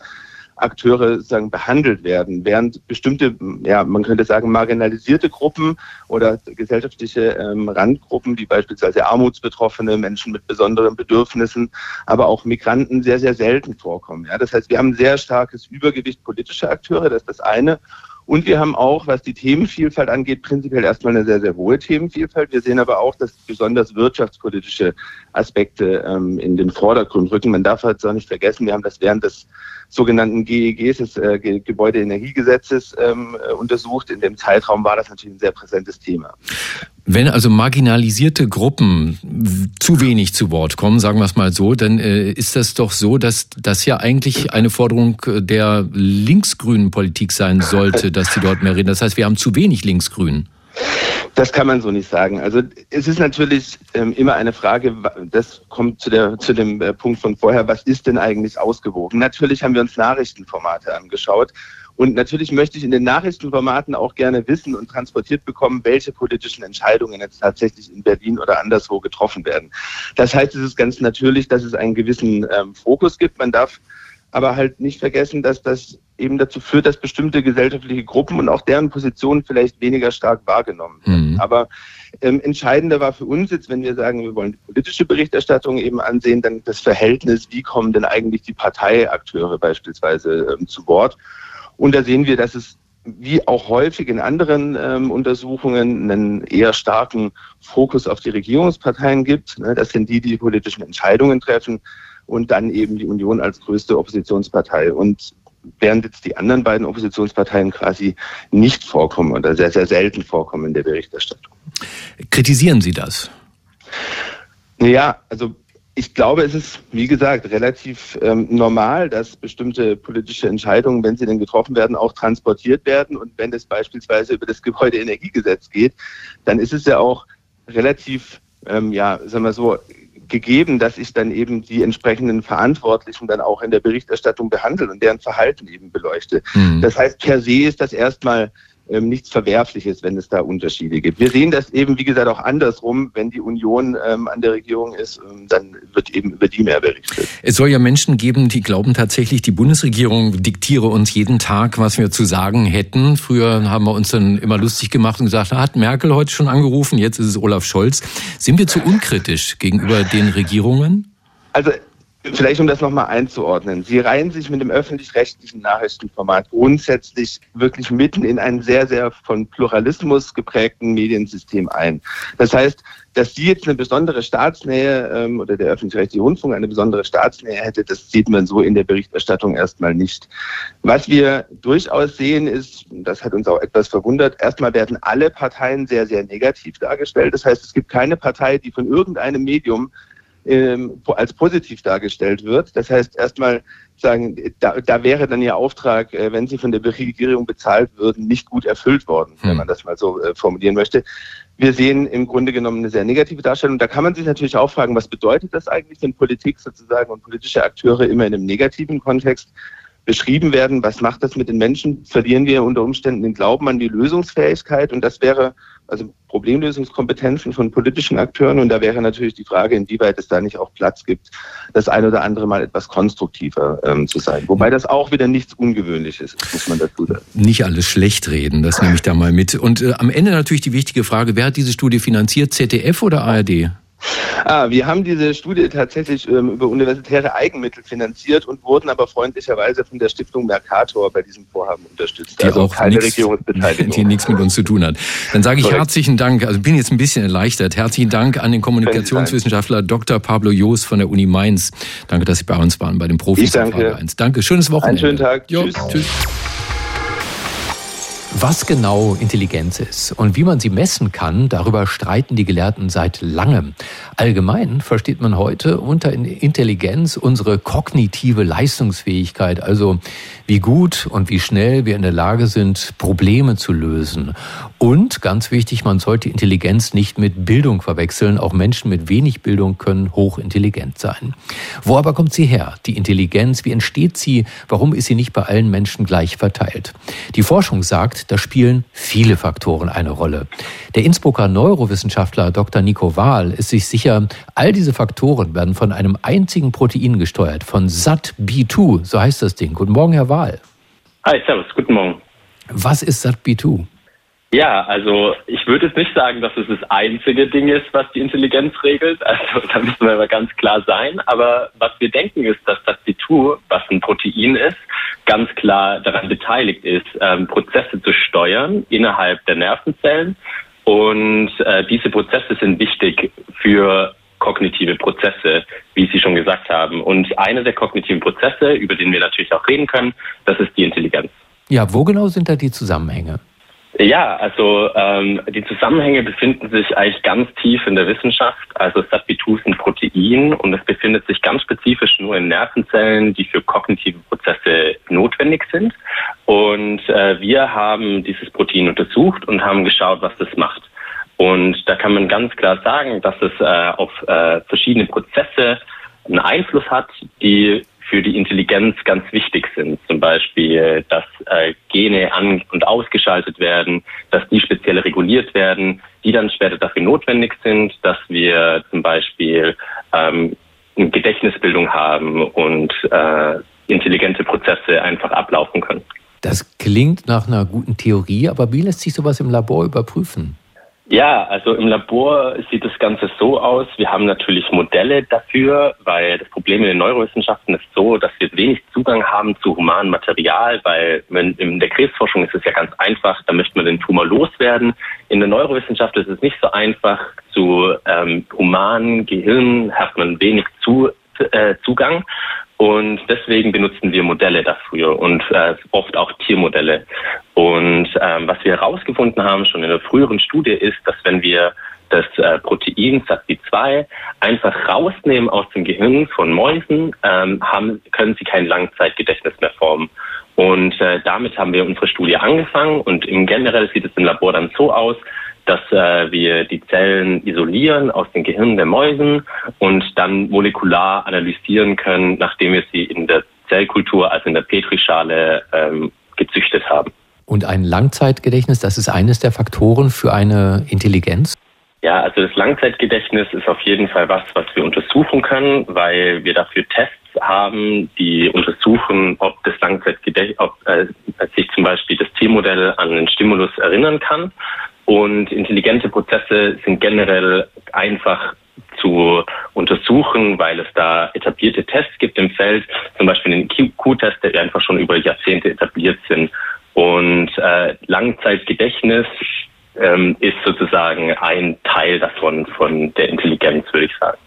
Akteure sozusagen behandelt werden, während bestimmte, ja, man könnte sagen, marginalisierte Gruppen oder gesellschaftliche ähm, Randgruppen, wie beispielsweise Armutsbetroffene, Menschen mit besonderen Bedürfnissen, aber auch Migranten sehr, sehr selten vorkommen. Ja, das heißt, wir haben sehr starkes Übergewicht politischer Akteure, das ist das eine. Und wir haben auch, was die Themenvielfalt angeht, prinzipiell erstmal eine sehr, sehr hohe Themenvielfalt. Wir sehen aber auch, dass besonders wirtschaftspolitische Aspekte ähm, in den Vordergrund rücken. Man darf halt auch nicht vergessen, wir haben das während des sogenannten GEGs, des äh, Gebäudeenergiegesetzes, ähm, äh, untersucht. In dem Zeitraum war das natürlich ein sehr präsentes Thema. Wenn also marginalisierte Gruppen zu wenig zu Wort kommen, sagen wir es mal so, dann äh, ist das doch so, dass das ja eigentlich eine Forderung der linksgrünen Politik sein sollte, dass sie dort mehr reden. Das heißt, wir haben zu wenig linksgrün. Das kann man so nicht sagen. Also es ist natürlich ähm, immer eine Frage, das kommt zu, der, zu dem äh, Punkt von vorher, was ist denn eigentlich ausgewogen? Natürlich haben wir uns Nachrichtenformate angeschaut und natürlich möchte ich in den Nachrichtenformaten auch gerne wissen und transportiert bekommen, welche politischen Entscheidungen jetzt tatsächlich in Berlin oder anderswo getroffen werden. Das heißt, es ist ganz natürlich, dass es einen gewissen ähm, Fokus gibt. Man darf aber halt nicht vergessen, dass das eben dazu führt, dass bestimmte gesellschaftliche Gruppen und auch deren Positionen vielleicht weniger stark wahrgenommen werden. Mhm. Aber ähm, entscheidender war für uns jetzt, wenn wir sagen, wir wollen die politische Berichterstattung eben ansehen, dann das Verhältnis, wie kommen denn eigentlich die Parteiakteure beispielsweise ähm, zu Wort. Und da sehen wir, dass es wie auch häufig in anderen ähm, Untersuchungen einen eher starken Fokus auf die Regierungsparteien gibt. Ne? Das sind die, die politischen Entscheidungen treffen und dann eben die Union als größte Oppositionspartei. Und während jetzt die anderen beiden Oppositionsparteien quasi nicht vorkommen oder sehr, sehr selten vorkommen in der Berichterstattung. Kritisieren Sie das? Naja, also ich glaube, es ist, wie gesagt, relativ ähm, normal, dass bestimmte politische Entscheidungen, wenn sie denn getroffen werden, auch transportiert werden. Und wenn es beispielsweise über das Gebäudeenergiegesetz geht, dann ist es ja auch relativ, ähm, ja, sagen wir so, gegeben, dass ich dann eben die entsprechenden Verantwortlichen dann auch in der Berichterstattung behandle und deren Verhalten eben beleuchte. Mhm. Das heißt, per se ist das erstmal ähm, nichts Verwerfliches, wenn es da Unterschiede gibt. Wir sehen das eben, wie gesagt, auch andersrum. Wenn die Union ähm, an der Regierung ist, ähm, dann wird eben über die mehr berichtet. Es soll ja Menschen geben, die glauben tatsächlich, die Bundesregierung diktiere uns jeden Tag, was wir zu sagen hätten. Früher haben wir uns dann immer lustig gemacht und gesagt, hat Merkel heute schon angerufen, jetzt ist es Olaf Scholz. Sind wir zu unkritisch gegenüber den Regierungen? Also Vielleicht um das nochmal einzuordnen. Sie reihen sich mit dem öffentlich-rechtlichen Nachrichtenformat grundsätzlich wirklich mitten in ein sehr, sehr von Pluralismus geprägten Mediensystem ein. Das heißt, dass Sie jetzt eine besondere Staatsnähe ähm, oder der öffentlich-rechtliche Rundfunk eine besondere Staatsnähe hätte, das sieht man so in der Berichterstattung erstmal nicht. Was wir durchaus sehen ist, das hat uns auch etwas verwundert, erstmal werden alle Parteien sehr, sehr negativ dargestellt. Das heißt, es gibt keine Partei, die von irgendeinem Medium ähm, als positiv dargestellt wird. Das heißt, erstmal sagen, da, da wäre dann Ihr Auftrag, äh, wenn Sie von der Regierung bezahlt würden, nicht gut erfüllt worden, hm. wenn man das mal so äh, formulieren möchte. Wir sehen im Grunde genommen eine sehr negative Darstellung. Da kann man sich natürlich auch fragen, was bedeutet das eigentlich, wenn Politik sozusagen und politische Akteure immer in einem negativen Kontext beschrieben werden? Was macht das mit den Menschen? Verlieren wir unter Umständen den Glauben an die Lösungsfähigkeit? Und das wäre also Problemlösungskompetenzen von politischen Akteuren. Und da wäre natürlich die Frage, inwieweit es da nicht auch Platz gibt, das ein oder andere Mal etwas konstruktiver ähm, zu sein. Wobei das auch wieder nichts Ungewöhnliches ist, muss man dazu sagen. Nicht alles schlecht reden, das nehme ich da mal mit. Und äh, am Ende natürlich die wichtige Frage, wer hat diese Studie finanziert, ZDF oder ARD? Ah, wir haben diese Studie tatsächlich ähm, über universitäre Eigenmittel finanziert und wurden aber freundlicherweise von der Stiftung Mercator bei diesem Vorhaben unterstützt. Die also auch keine nix, Regierungsbeteiligung. Die nichts mit uns zu tun hat. Dann sage ich Korrekt. herzlichen Dank, also bin jetzt ein bisschen erleichtert. Herzlichen Dank an den Kommunikationswissenschaftler Dr. Pablo Joos von der Uni Mainz. Danke, dass Sie bei uns waren bei den Profis. Ich danke. Danke, schönes Wochenende. Einen schönen Tag. Jo, tschüss. tschüss. Was genau Intelligenz ist und wie man sie messen kann, darüber streiten die Gelehrten seit langem. Allgemein versteht man heute unter Intelligenz unsere kognitive Leistungsfähigkeit, also wie gut und wie schnell wir in der Lage sind, Probleme zu lösen. Und ganz wichtig, man sollte Intelligenz nicht mit Bildung verwechseln. Auch Menschen mit wenig Bildung können hochintelligent sein. Wo aber kommt sie her? Die Intelligenz, wie entsteht sie? Warum ist sie nicht bei allen Menschen gleich verteilt? Die Forschung sagt, Da spielen viele Faktoren eine Rolle. Der Innsbrucker Neurowissenschaftler Dr. Nico Wahl ist sich sicher, all diese Faktoren werden von einem einzigen Protein gesteuert, von SAT-B2, so heißt das Ding. Guten Morgen, Herr Wahl. Hi, servus, guten Morgen. Was ist SAT-B2? Ja, also ich würde jetzt nicht sagen, dass es das einzige Ding ist, was die Intelligenz regelt. Also da müssen wir aber ganz klar sein. Aber was wir denken ist, dass das Bitur, was ein Protein ist, ganz klar daran beteiligt ist, ähm, Prozesse zu steuern innerhalb der Nervenzellen. Und äh, diese Prozesse sind wichtig für kognitive Prozesse, wie Sie schon gesagt haben. Und einer der kognitiven Prozesse, über den wir natürlich auch reden können, das ist die Intelligenz. Ja, wo genau sind da die Zusammenhänge? Ja, also ähm, die Zusammenhänge befinden sich eigentlich ganz tief in der Wissenschaft. Also SAT-B2 ist ein Protein und es befindet sich ganz spezifisch nur in Nervenzellen, die für kognitive Prozesse notwendig sind. Und äh, wir haben dieses Protein untersucht und haben geschaut, was das macht. Und da kann man ganz klar sagen, dass es äh, auf äh, verschiedene Prozesse einen Einfluss hat, die für die Intelligenz ganz wichtig sind. Zum Beispiel, dass äh, Gene an- und ausgeschaltet werden, dass die speziell reguliert werden, die dann später dafür notwendig sind, dass wir zum Beispiel ähm, eine Gedächtnisbildung haben und äh, intelligente Prozesse einfach ablaufen können. Das klingt nach einer guten Theorie, aber wie lässt sich sowas im Labor überprüfen? Ja, also im Labor sieht das Ganze so aus. Wir haben natürlich Modelle dafür, weil das Problem in den Neurowissenschaften ist so, dass wir wenig Zugang haben zu humanem Material, weil in der Krebsforschung ist es ja ganz einfach, da möchte man den Tumor loswerden. In der Neurowissenschaft ist es nicht so einfach. Zu ähm, humanen Gehirn hat man wenig zu, äh, Zugang. Und deswegen benutzen wir Modelle dafür und äh, oft auch Tiermodelle. Und ähm, was wir herausgefunden haben schon in der früheren Studie ist, dass wenn wir das äh, Protein SATB2 einfach rausnehmen aus dem Gehirn von Mäusen, ähm, haben, können sie kein Langzeitgedächtnis mehr formen. Und äh, damit haben wir unsere Studie angefangen und im generell sieht es im Labor dann so aus, dass äh, wir die Zellen isolieren aus den Gehirnen der Mäusen und dann molekular analysieren können, nachdem wir sie in der Zellkultur, also in der Petrischale, ähm, gezüchtet haben. Und ein Langzeitgedächtnis, das ist eines der Faktoren für eine Intelligenz? Ja, also das Langzeitgedächtnis ist auf jeden Fall was, was wir untersuchen können, weil wir dafür Tests haben, die untersuchen, ob das Langzeitgedächtnis, ob äh, sich zum Beispiel das Tiermodell an den Stimulus erinnern kann. Und intelligente Prozesse sind generell einfach zu untersuchen, weil es da etablierte Tests gibt im Feld, zum Beispiel den Q-Test, der einfach schon über Jahrzehnte etabliert sind. Und äh, Langzeitgedächtnis ähm, ist sozusagen ein Teil davon, von der Intelligenz, würde ich sagen.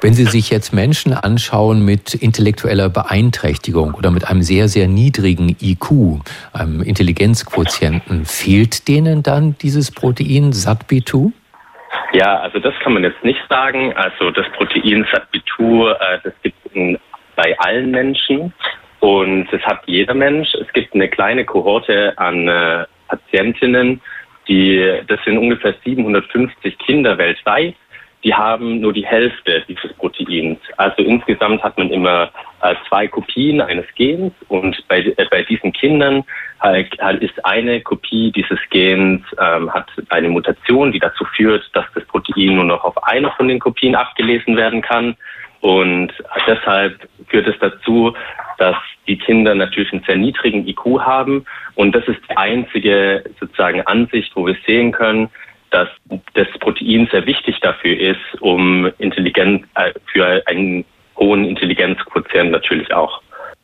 Wenn Sie sich jetzt Menschen anschauen mit intellektueller Beeinträchtigung oder mit einem sehr, sehr niedrigen IQ, einem Intelligenzquotienten, fehlt denen dann dieses Protein SATB2? Ja, also das kann man jetzt nicht sagen. Also das Protein SATB2, äh, das gibt es bei allen Menschen und das hat jeder Mensch. Es gibt eine kleine Kohorte an äh, Patientinnen, die, das sind ungefähr 750 Kinder weltweit, die haben nur die Hälfte dieses Proteins. Also insgesamt hat man immer äh, zwei Kopien eines Gens und bei, äh, bei diesen Kindern halt ist eine Kopie dieses Gens ähm, hat eine Mutation, die dazu führt, dass das Protein nur noch auf einer von den Kopien abgelesen werden kann. Und deshalb führt es dazu, dass die Kinder natürlich einen sehr niedrigen IQ haben. Und das ist die einzige sozusagen Ansicht, wo wir sehen können, dass das Protein sehr wichtig dafür ist, um Intelligenz, äh, für einen hohen Intelligenzquotient natürlich auch.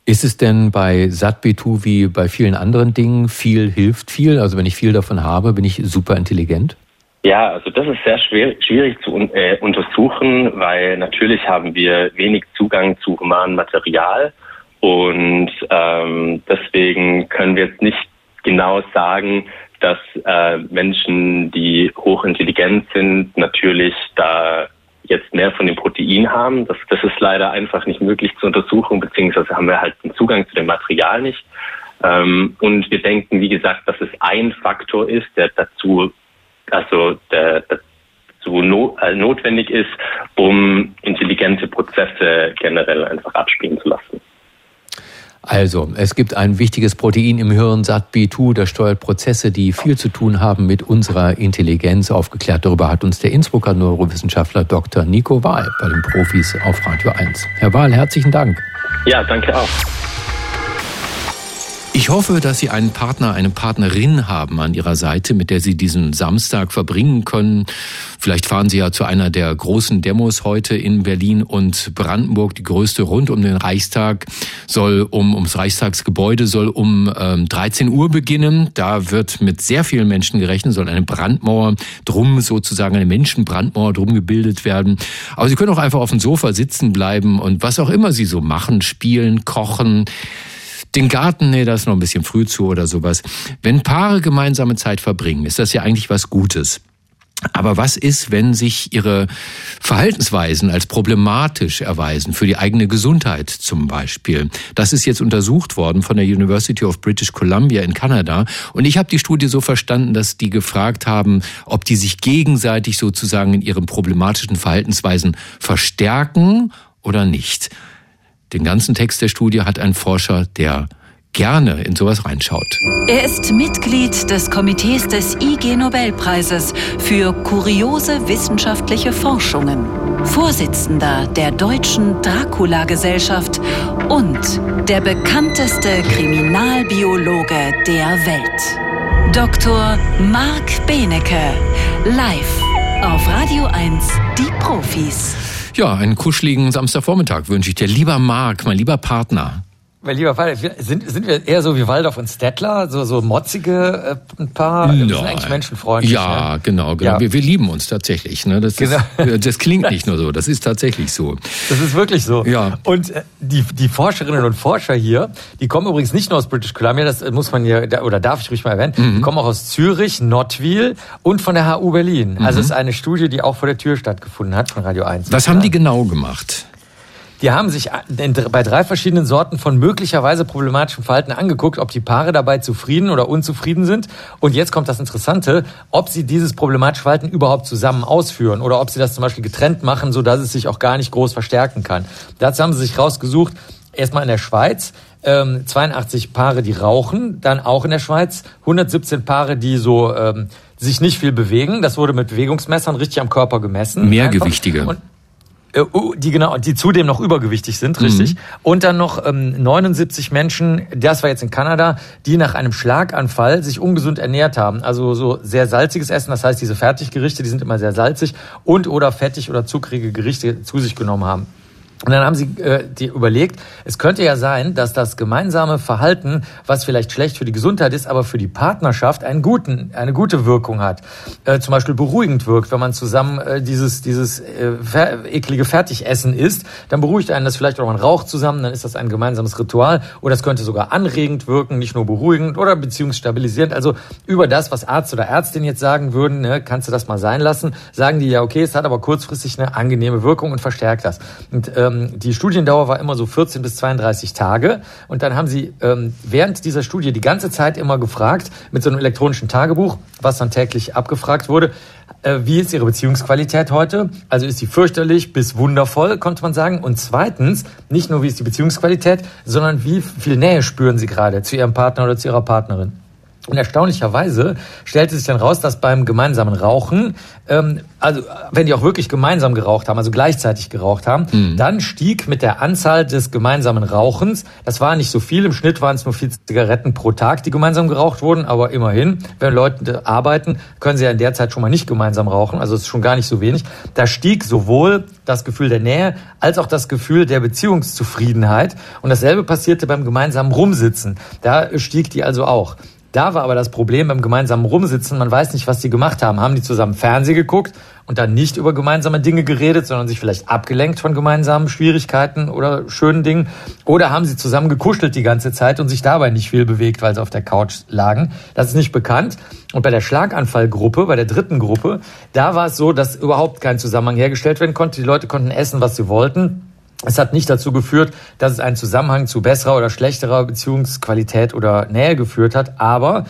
Ist es denn bei SATB2 wie bei vielen anderen Dingen, viel hilft viel? Also wenn ich viel davon habe, bin ich super intelligent? Ja, also das ist sehr schwer, schwierig zu äh, untersuchen, weil natürlich haben wir wenig Zugang zu humanem Material und ähm, deswegen können wir jetzt nicht genau sagen, dass äh, Menschen, die hochintelligent sind, natürlich da jetzt mehr von dem Protein haben. Das, das ist leider einfach nicht möglich zu untersuchen, beziehungsweise haben wir halt den Zugang zu dem Material nicht. Ähm, und wir denken, wie gesagt, dass es ein Faktor ist, der dazu, also der, dazu no, äh, notwendig ist, um intelligente Prozesse generell einfach abspielen zu lassen. Also, es gibt ein wichtiges Protein im Hirn, SAT-B2, das steuert Prozesse, die viel zu tun haben mit unserer Intelligenz. Aufgeklärt darüber hat uns der Innsbrucker Neurowissenschaftler Dr. Nico Wahl bei den Profis auf Radio 1. Herr Wahl, herzlichen Dank. Ja, danke auch. Ich hoffe, dass Sie einen Partner, eine Partnerin haben an Ihrer Seite, mit der Sie diesen Samstag verbringen können. Vielleicht fahren Sie ja zu einer der großen Demos heute in Berlin und Brandenburg. Die größte rund um den Reichstag soll um ums Reichstagsgebäude soll um ähm, 13 Uhr beginnen. Da wird mit sehr vielen Menschen gerechnet, soll eine Brandmauer drum sozusagen eine Menschenbrandmauer drum gebildet werden. Aber Sie können auch einfach auf dem Sofa sitzen bleiben und was auch immer Sie so machen, spielen, kochen den Garten, nee, das ist noch ein bisschen früh zu oder sowas. Wenn Paare gemeinsame Zeit verbringen, ist das ja eigentlich was Gutes. Aber was ist, wenn sich ihre Verhaltensweisen als problematisch erweisen, für die eigene Gesundheit zum Beispiel? Das ist jetzt untersucht worden von der University of British Columbia in Kanada. Und ich habe die Studie so verstanden, dass die gefragt haben, ob die sich gegenseitig sozusagen in ihren problematischen Verhaltensweisen verstärken oder nicht. Den ganzen Text der Studie hat ein Forscher, der gerne in sowas reinschaut. Er ist Mitglied des Komitees des IG Nobelpreises für kuriose wissenschaftliche Forschungen, Vorsitzender der deutschen Dracula-Gesellschaft und der bekannteste Kriminalbiologe der Welt. Dr. Marc Benecke, live auf Radio 1, die Profis. Ja, einen kuscheligen Samstagvormittag wünsche ich dir. Lieber Marc, mein lieber Partner. Mein lieber Vater, sind, sind wir eher so wie Waldorf und Stettler, so, so motzige äh, ein paar? Wir sind eigentlich menschenfreundlich. Ja, ne? genau, genau. Ja. Wir, wir lieben uns tatsächlich. Ne? Das, Genau. ist, das klingt nicht nur so, das ist tatsächlich so. Das ist wirklich so. Ja. Und äh, die, die Forscherinnen und Forscher hier, die kommen übrigens nicht nur aus British Columbia, das äh, muss man hier, oder darf ich ruhig mal erwähnen, Mhm. die kommen auch aus Zürich, Nottwil und von der HU Berlin. Also es ist eine Studie, die auch vor der Tür stattgefunden hat von Radio 1. Mhm. Was haben die genau gemacht? Die haben sich bei drei verschiedenen Sorten von möglicherweise problematischem Verhalten angeguckt, ob die Paare dabei zufrieden oder unzufrieden sind. Und jetzt kommt das Interessante, ob sie dieses problematische Verhalten überhaupt zusammen ausführen oder ob sie das zum Beispiel getrennt machen, sodass es sich auch gar nicht groß verstärken kann. Dazu haben sie sich rausgesucht, erstmal in der Schweiz, ähm, 82 Paare, die rauchen, dann auch in der Schweiz 117 Paare, die so ähm, sich nicht viel bewegen. Das wurde mit Bewegungsmessern richtig am Körper gemessen. Mehrgewichtige. Und die genau, die zudem noch übergewichtig sind, richtig. Und dann noch ähm, 79 Menschen, das war jetzt in Kanada, die nach einem Schlaganfall sich ungesund ernährt haben. Also so sehr salziges Essen, das heißt diese Fertiggerichte, die sind immer sehr salzig und oder fettig oder zuckrige Gerichte zu sich genommen haben. Und dann haben sie äh, die überlegt, es könnte ja sein, dass das gemeinsame Verhalten, was vielleicht schlecht für die Gesundheit ist, aber für die Partnerschaft einen guten, eine gute Wirkung hat. Äh, zum Beispiel beruhigend wirkt, wenn man zusammen äh, dieses, dieses äh, eklige Fertigessen isst, dann beruhigt einen das vielleicht auch, man raucht zusammen, dann ist das ein gemeinsames Ritual. Oder es könnte sogar anregend wirken, nicht nur beruhigend oder beziehungsstabilisierend. Also über das, was Arzt oder Ärztin jetzt sagen würden, ne, kannst du das mal sein lassen, sagen die ja, okay, es hat aber kurzfristig eine angenehme Wirkung und verstärkt das. Und ähm, die Studiendauer war immer so 14 bis 32 Tage. Und dann haben sie ähm, während dieser Studie die ganze Zeit immer gefragt, mit so einem elektronischen Tagebuch, was dann täglich abgefragt wurde, äh, wie ist ihre Beziehungsqualität heute? Also ist sie fürchterlich bis wundervoll, konnte man sagen. Und zweitens, nicht nur wie ist die Beziehungsqualität, sondern wie viel Nähe spüren sie gerade zu ihrem Partner oder zu ihrer Partnerin. Und erstaunlicherweise stellte sich dann raus, dass beim gemeinsamen Rauchen, ähm, also wenn die auch wirklich gemeinsam geraucht haben, also gleichzeitig geraucht haben, dann stieg mit der Anzahl des gemeinsamen Rauchens, das war nicht so viel, im Schnitt waren es nur vier Zigaretten pro Tag, die gemeinsam geraucht wurden, aber immerhin, wenn Leute arbeiten, können sie ja in der Zeit schon mal nicht gemeinsam rauchen, also es ist schon gar nicht so wenig. Da stieg sowohl das Gefühl der Nähe als auch das Gefühl der Beziehungszufriedenheit. Und dasselbe passierte beim gemeinsamen Rumsitzen. Da stieg die also auch. Da war aber das Problem beim gemeinsamen Rumsitzen, man weiß nicht, was die gemacht haben. Haben die zusammen Fernsehen geguckt und dann nicht über gemeinsame Dinge geredet, sondern sich vielleicht abgelenkt von gemeinsamen Schwierigkeiten oder schönen Dingen? Oder haben sie zusammen gekuschelt die ganze Zeit und sich dabei nicht viel bewegt, weil sie auf der Couch lagen? Das ist nicht bekannt. Und bei der Schlaganfallgruppe, bei der dritten Gruppe, da war es so, dass überhaupt kein Zusammenhang hergestellt werden konnte. Die Leute konnten essen, was sie wollten. Es hat nicht dazu geführt, dass es einen Zusammenhang zu besserer oder schlechterer Beziehungsqualität oder Nähe geführt hat, aber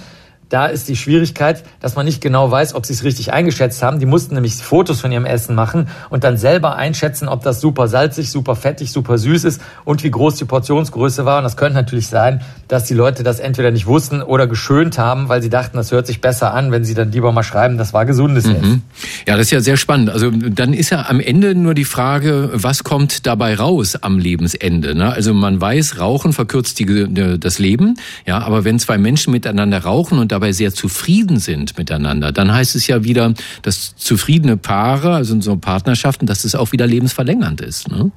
da ist die Schwierigkeit, dass man nicht genau weiß, ob sie es richtig eingeschätzt haben. Die mussten nämlich Fotos von ihrem Essen machen und dann selber einschätzen, ob das super salzig, super fettig, super süß ist und wie groß die Portionsgröße war. Und das könnte natürlich sein, dass die Leute das entweder nicht wussten oder geschönt haben, weil sie dachten, das hört sich besser an, wenn sie dann lieber mal schreiben, das war gesundes mhm. Essen. Ja, das ist ja sehr spannend. Also dann ist ja am Ende nur die Frage, was kommt dabei raus am Lebensende? Ne? Also man weiß, Rauchen verkürzt die, das Leben, ja, aber wenn zwei Menschen miteinander rauchen und dabei sehr zufrieden sind miteinander, dann heißt es ja wieder, dass zufriedene Paare, also so Partnerschaften, dass es auch wieder lebensverlängernd ist. Ne?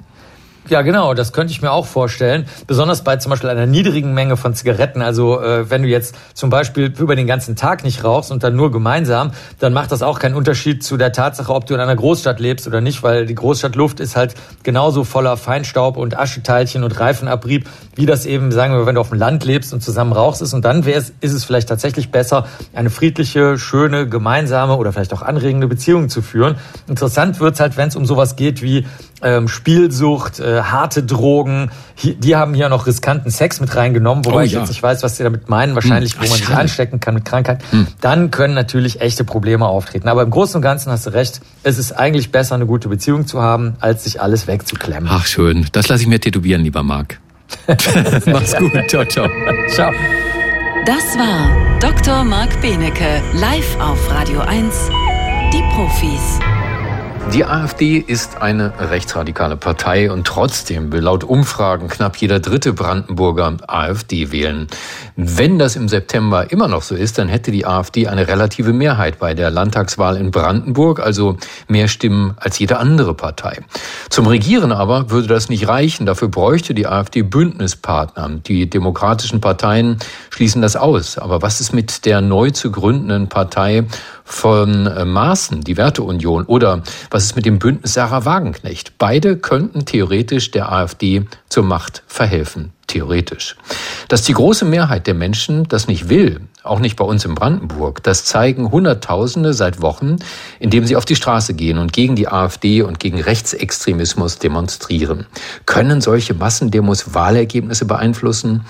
Ja, genau, das könnte ich mir auch vorstellen. Besonders bei zum Beispiel einer niedrigen Menge von Zigaretten. Also äh, wenn du jetzt zum Beispiel über den ganzen Tag nicht rauchst und dann nur gemeinsam, dann macht das auch keinen Unterschied zu der Tatsache, ob du in einer Großstadt lebst oder nicht, weil die Großstadtluft ist halt genauso voller Feinstaub und Ascheteilchen und Reifenabrieb, wie das eben, sagen wir, wenn du auf dem Land lebst und zusammen rauchst ist. Und dann ist es vielleicht tatsächlich besser, eine friedliche, schöne, gemeinsame oder vielleicht auch anregende Beziehung zu führen. Interessant wird's halt, wenn es um sowas geht wie ähm, Spielsucht, äh, harte Drogen. Hier, die haben hier noch riskanten Sex mit reingenommen, wobei oh, ich jetzt nicht weiß, was sie damit meinen. Wahrscheinlich, hm, wo man sich anstecken kann mit Krankheit. Hm. Dann können natürlich echte Probleme auftreten. Aber im Großen und Ganzen hast du recht. Es ist eigentlich besser, eine gute Beziehung zu haben, als sich alles wegzuklemmen. Ach schön. Das lasse ich mir tätowieren, lieber Marc. Mach's gut. Ciao, ciao. Ciao. Das war Dr. Marc Benecke, live auf Radio 1. Die Profis. Die AfD ist eine rechtsradikale Partei und trotzdem will laut Umfragen knapp jeder dritte Brandenburger AfD wählen. Wenn das im September immer noch so ist, dann hätte die AfD eine relative Mehrheit bei der Landtagswahl in Brandenburg, also mehr Stimmen als jede andere Partei. Zum Regieren aber würde das nicht reichen. Dafür bräuchte die AfD Bündnispartner. Die demokratischen Parteien schließen das aus. Aber was ist mit der neu zu gründenden Partei von äh, Maaßen, die Werteunion, oder was ist mit dem Bündnis Sarah Wagenknecht? Beide könnten theoretisch der AfD zur Macht verhelfen theoretisch. Dass die große Mehrheit der Menschen das nicht will, auch nicht bei uns in Brandenburg, das zeigen Hunderttausende seit Wochen, indem sie auf die Straße gehen und gegen die AfD und gegen Rechtsextremismus demonstrieren. Können solche Massendemos Wahlergebnisse beeinflussen?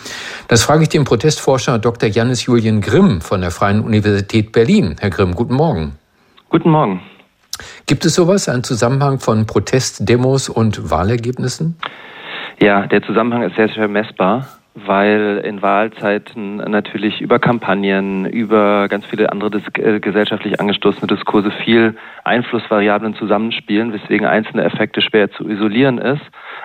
Das frage ich den Protestforscher Dr. Janis Julian Grimm von der Freien Universität Berlin. Herr Grimm, guten Morgen. Guten Morgen. Gibt es sowas, einen Zusammenhang von Protestdemos und Wahlergebnissen? Ja, der Zusammenhang ist sehr schwer messbar, weil in Wahlzeiten natürlich über Kampagnen, über ganz viele andere äh, gesellschaftlich angestoßene Diskurse viel Einflussvariablen zusammenspielen, weswegen einzelne Effekte schwer zu isolieren ist.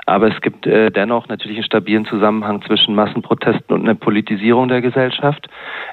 Aber es gibt äh, dennoch natürlich einen stabilen Zusammenhang zwischen Massenprotesten und einer Politisierung der Gesellschaft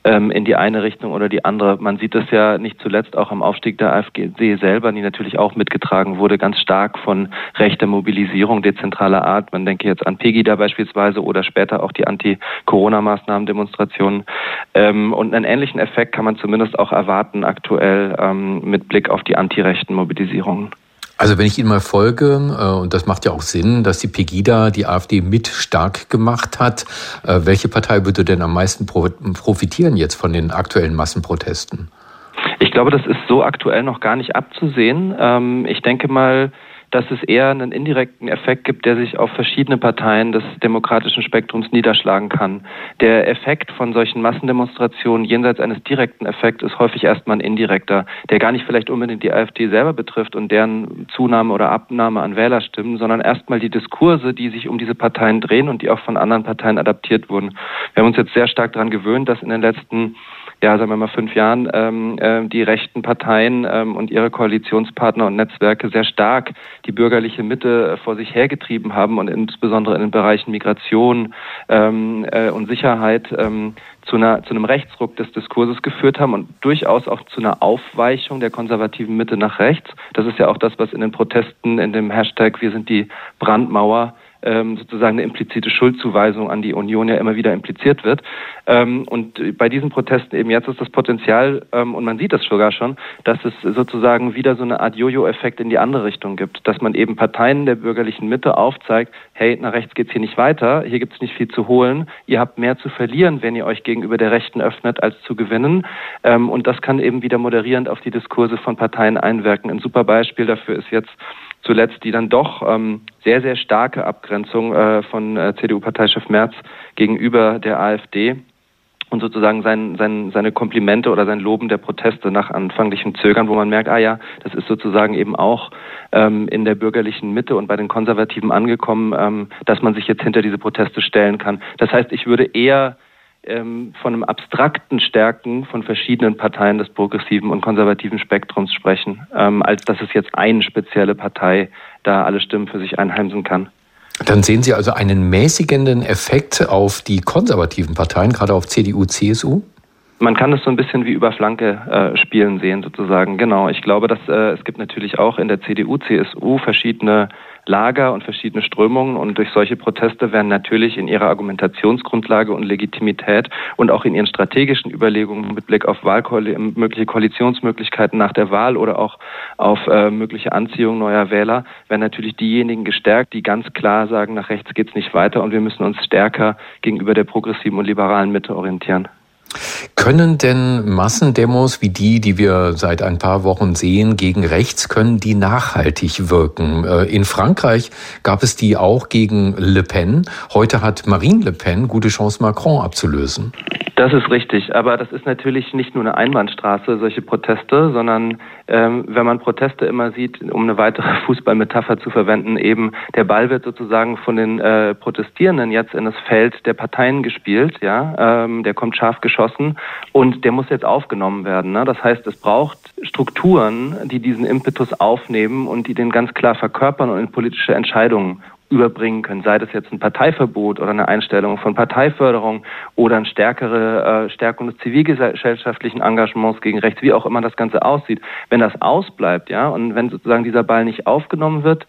ähm, in die eine Richtung oder die andere. Man sieht das ja nicht zuletzt auch am Aufstieg der AfD selber, die natürlich auch mitgetragen wurde, ganz stark von rechter Mobilisierung dezentraler Art. Man denke jetzt an Pegida beispielsweise oder später auch die Anti-Corona-Maßnahmen-Demonstrationen. Ähm, und einen ähnlichen Effekt kann man zumindest auch erwarten aktuell ähm, mit Blick auf die antirechten Mobilisierungen. Also wenn ich Ihnen mal folge, äh, und das macht ja auch Sinn, dass die Pegida die AfD mit stark gemacht hat, äh, welche Partei würde denn am meisten profitieren jetzt von den aktuellen Massenprotesten? Ich glaube, das ist so aktuell noch gar nicht abzusehen. Ähm, ich denke mal, dass es eher einen indirekten Effekt gibt, der sich auf verschiedene Parteien des demokratischen Spektrums niederschlagen kann. Der Effekt von solchen Massendemonstrationen jenseits eines direkten Effekts ist häufig erstmal ein indirekter, der gar nicht vielleicht unbedingt die AfD selber betrifft und deren Zunahme oder Abnahme an Wählerstimmen, sondern erstmal die Diskurse, die sich um diese Parteien drehen und die auch von anderen Parteien adaptiert wurden. Wir haben uns jetzt sehr stark daran gewöhnt, dass in den letzten ja, sagen wir mal, fünf Jahren ähm, äh, die rechten Parteien ähm, und ihre Koalitionspartner und Netzwerke sehr stark die bürgerliche Mitte vor sich hergetrieben haben und insbesondere in den Bereichen Migration ähm, äh, und Sicherheit ähm, zu, einer, zu einem Rechtsruck des Diskurses geführt haben und durchaus auch zu einer Aufweichung der konservativen Mitte nach rechts. Das ist ja auch das, was in den Protesten, in dem Hashtag Wir sind die Brandmauer ähm, sozusagen eine implizite Schuldzuweisung an die Union ja immer wieder impliziert wird. Ähm, und bei diesen Protesten eben jetzt ist das Potenzial, ähm, und man sieht das sogar schon, dass es sozusagen wieder so eine Art Jojo-Effekt in die andere Richtung gibt, dass man eben Parteien der bürgerlichen Mitte aufzeigt, hey, nach rechts geht's hier nicht weiter, hier gibt's nicht viel zu holen, ihr habt mehr zu verlieren, wenn ihr euch gegenüber der Rechten öffnet, als zu gewinnen. Ähm, und das kann eben wieder moderierend auf die Diskurse von Parteien einwirken. Ein super Beispiel dafür ist jetzt zuletzt die dann doch ähm, sehr, sehr starke Abgrenzung äh, von äh, CDU-Parteichef Merz gegenüber der AfD und sozusagen sein, sein, seine Komplimente oder sein Loben der Proteste nach anfanglichem Zögern, wo man merkt, ah ja, das ist sozusagen eben auch ähm, in der bürgerlichen Mitte und bei den Konservativen angekommen, ähm, dass man sich jetzt hinter diese Proteste stellen kann. Das heißt, ich würde eher ähm, von einem abstrakten Stärken von verschiedenen Parteien des progressiven und konservativen Spektrums sprechen, ähm, als dass es jetzt eine spezielle Partei da alle Stimmen für sich einheimsen kann. Dann sehen Sie also einen mäßigenden Effekt auf die konservativen Parteien, gerade auf CDU, CSU? Man kann es so ein bisschen wie über Flanke äh, spielen sehen, sozusagen. Genau. Ich glaube, dass äh, es gibt natürlich auch in der CDU, CSU verschiedene Lager und verschiedene Strömungen und durch solche Proteste werden natürlich in ihrer Argumentationsgrundlage und Legitimität und auch in ihren strategischen Überlegungen mit Blick auf Wahlkoali mögliche Koalitionsmöglichkeiten nach der Wahl oder auch auf äh, mögliche Anziehung neuer Wähler werden natürlich diejenigen gestärkt, die ganz klar sagen, nach rechts geht's nicht weiter und wir müssen uns stärker gegenüber der progressiven und liberalen Mitte orientieren. Können denn Massendemos wie die, die wir seit ein paar Wochen sehen, gegen rechts, können die nachhaltig wirken? Äh, in Frankreich gab es die auch gegen Le Pen. Heute hat Marine Le Pen gute Chance, Macron abzulösen. Das ist richtig, aber das ist natürlich nicht nur eine Einbahnstraße, solche Proteste, sondern ähm, wenn man Proteste immer sieht, um eine weitere Fußballmetapher zu verwenden, eben der Ball wird sozusagen von den äh, Protestierenden jetzt in das Feld der Parteien gespielt, ja, ähm, der kommt scharf geschossen und der muss jetzt aufgenommen werden. Ne? Das heißt, es braucht Strukturen, die diesen Impetus aufnehmen und die den ganz klar verkörpern und in politische Entscheidungen überbringen können, sei das jetzt ein Parteiverbot oder eine Einstellung von Parteiförderung oder eine stärkere äh, Stärkung des zivilgesellschaftlichen Engagements gegen rechts, wie auch immer das Ganze aussieht. Wenn das ausbleibt, ja, und wenn sozusagen dieser Ball nicht aufgenommen wird,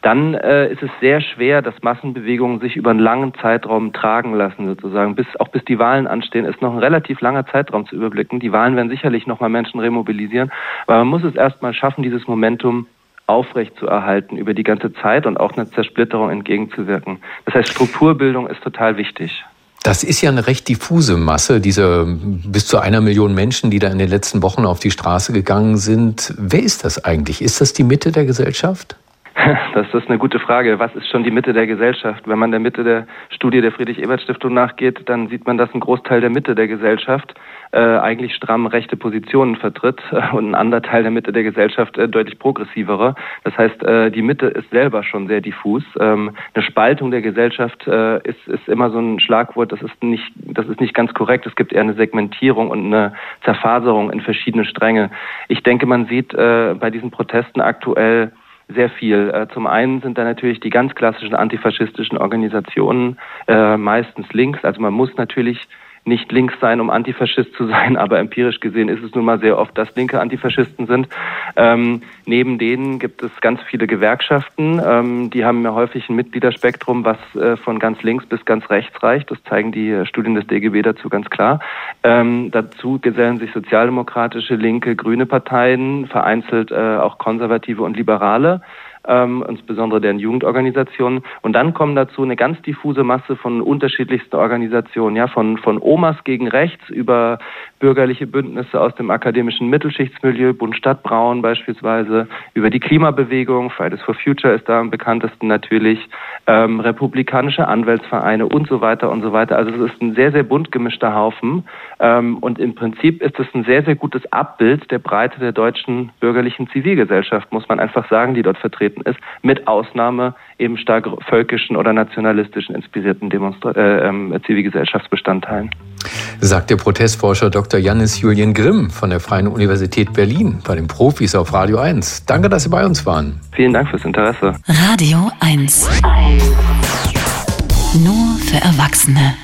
dann äh, ist es sehr schwer, dass Massenbewegungen sich über einen langen Zeitraum tragen lassen, sozusagen. Bis, auch bis die Wahlen anstehen, ist noch ein relativ langer Zeitraum zu überblicken. Die Wahlen werden sicherlich nochmal Menschen remobilisieren, aber man muss es erstmal schaffen, dieses Momentum aufrechtzuerhalten über die ganze Zeit und auch einer Zersplitterung entgegenzuwirken. Das heißt, Strukturbildung ist total wichtig. Das ist ja eine recht diffuse Masse, diese bis zu einer Million Menschen, die da in den letzten Wochen auf die Straße gegangen sind. Wer ist das eigentlich? Ist das die Mitte der Gesellschaft? Das ist eine gute Frage. Was ist schon die Mitte der Gesellschaft? Wenn man der Mitte der Studie der Friedrich-Ebert-Stiftung nachgeht, dann sieht man, dass ein Großteil der Mitte der Gesellschaft äh, eigentlich stramm rechte Positionen vertritt äh, und ein anderer Teil der Mitte der Gesellschaft äh, deutlich progressivere. Das heißt, äh, die Mitte ist selber schon sehr diffus. Ähm, eine Spaltung der Gesellschaft äh, ist, ist immer so ein Schlagwort, das ist nicht, das ist nicht ganz korrekt. Es gibt eher eine Segmentierung und eine Zerfaserung in verschiedene Stränge. Ich denke, man sieht äh, bei diesen Protesten aktuell sehr viel. Äh, zum einen sind da natürlich die ganz klassischen antifaschistischen Organisationen, äh, meistens links. Also man muss natürlich nicht links sein, um Antifaschist zu sein, aber empirisch gesehen ist es nun mal sehr oft, dass linke Antifaschisten sind. Ähm, neben denen gibt es ganz viele Gewerkschaften, ähm, die haben ja häufig ein Mitgliederspektrum, was äh, von ganz links bis ganz rechts reicht. Das zeigen die äh, Studien des DGB dazu ganz klar. Ähm, dazu gesellen sich sozialdemokratische, linke, grüne Parteien, vereinzelt äh, auch konservative und liberale ähm, insbesondere deren Jugendorganisationen. Und dann kommen dazu eine ganz diffuse Masse von unterschiedlichsten Organisationen, ja, von, von Omas gegen rechts über bürgerliche Bündnisse aus dem akademischen Mittelschichtsmilieu, Bund Stadt Braun beispielsweise, über die Klimabewegung, Fridays for Future ist da am bekanntesten natürlich, ähm, republikanische Anwältsvereine und so weiter und so weiter. Also es ist ein sehr, sehr bunt gemischter Haufen. Ähm, und im Prinzip ist es ein sehr, sehr gutes Abbild der Breite der deutschen bürgerlichen Zivilgesellschaft, muss man einfach sagen, die dort vertreten ist, mit Ausnahme eben stark völkischen oder nationalistischen inspirierten Demonstra äh, ähm, Zivilgesellschaftsbestandteilen. Sagt der Protestforscher Dr. Janis Julian Grimm von der Freien Universität Berlin bei den Profis auf Radio 1. Danke, dass Sie bei uns waren. Vielen Dank fürs Interesse. Radio 1. Nur für Erwachsene.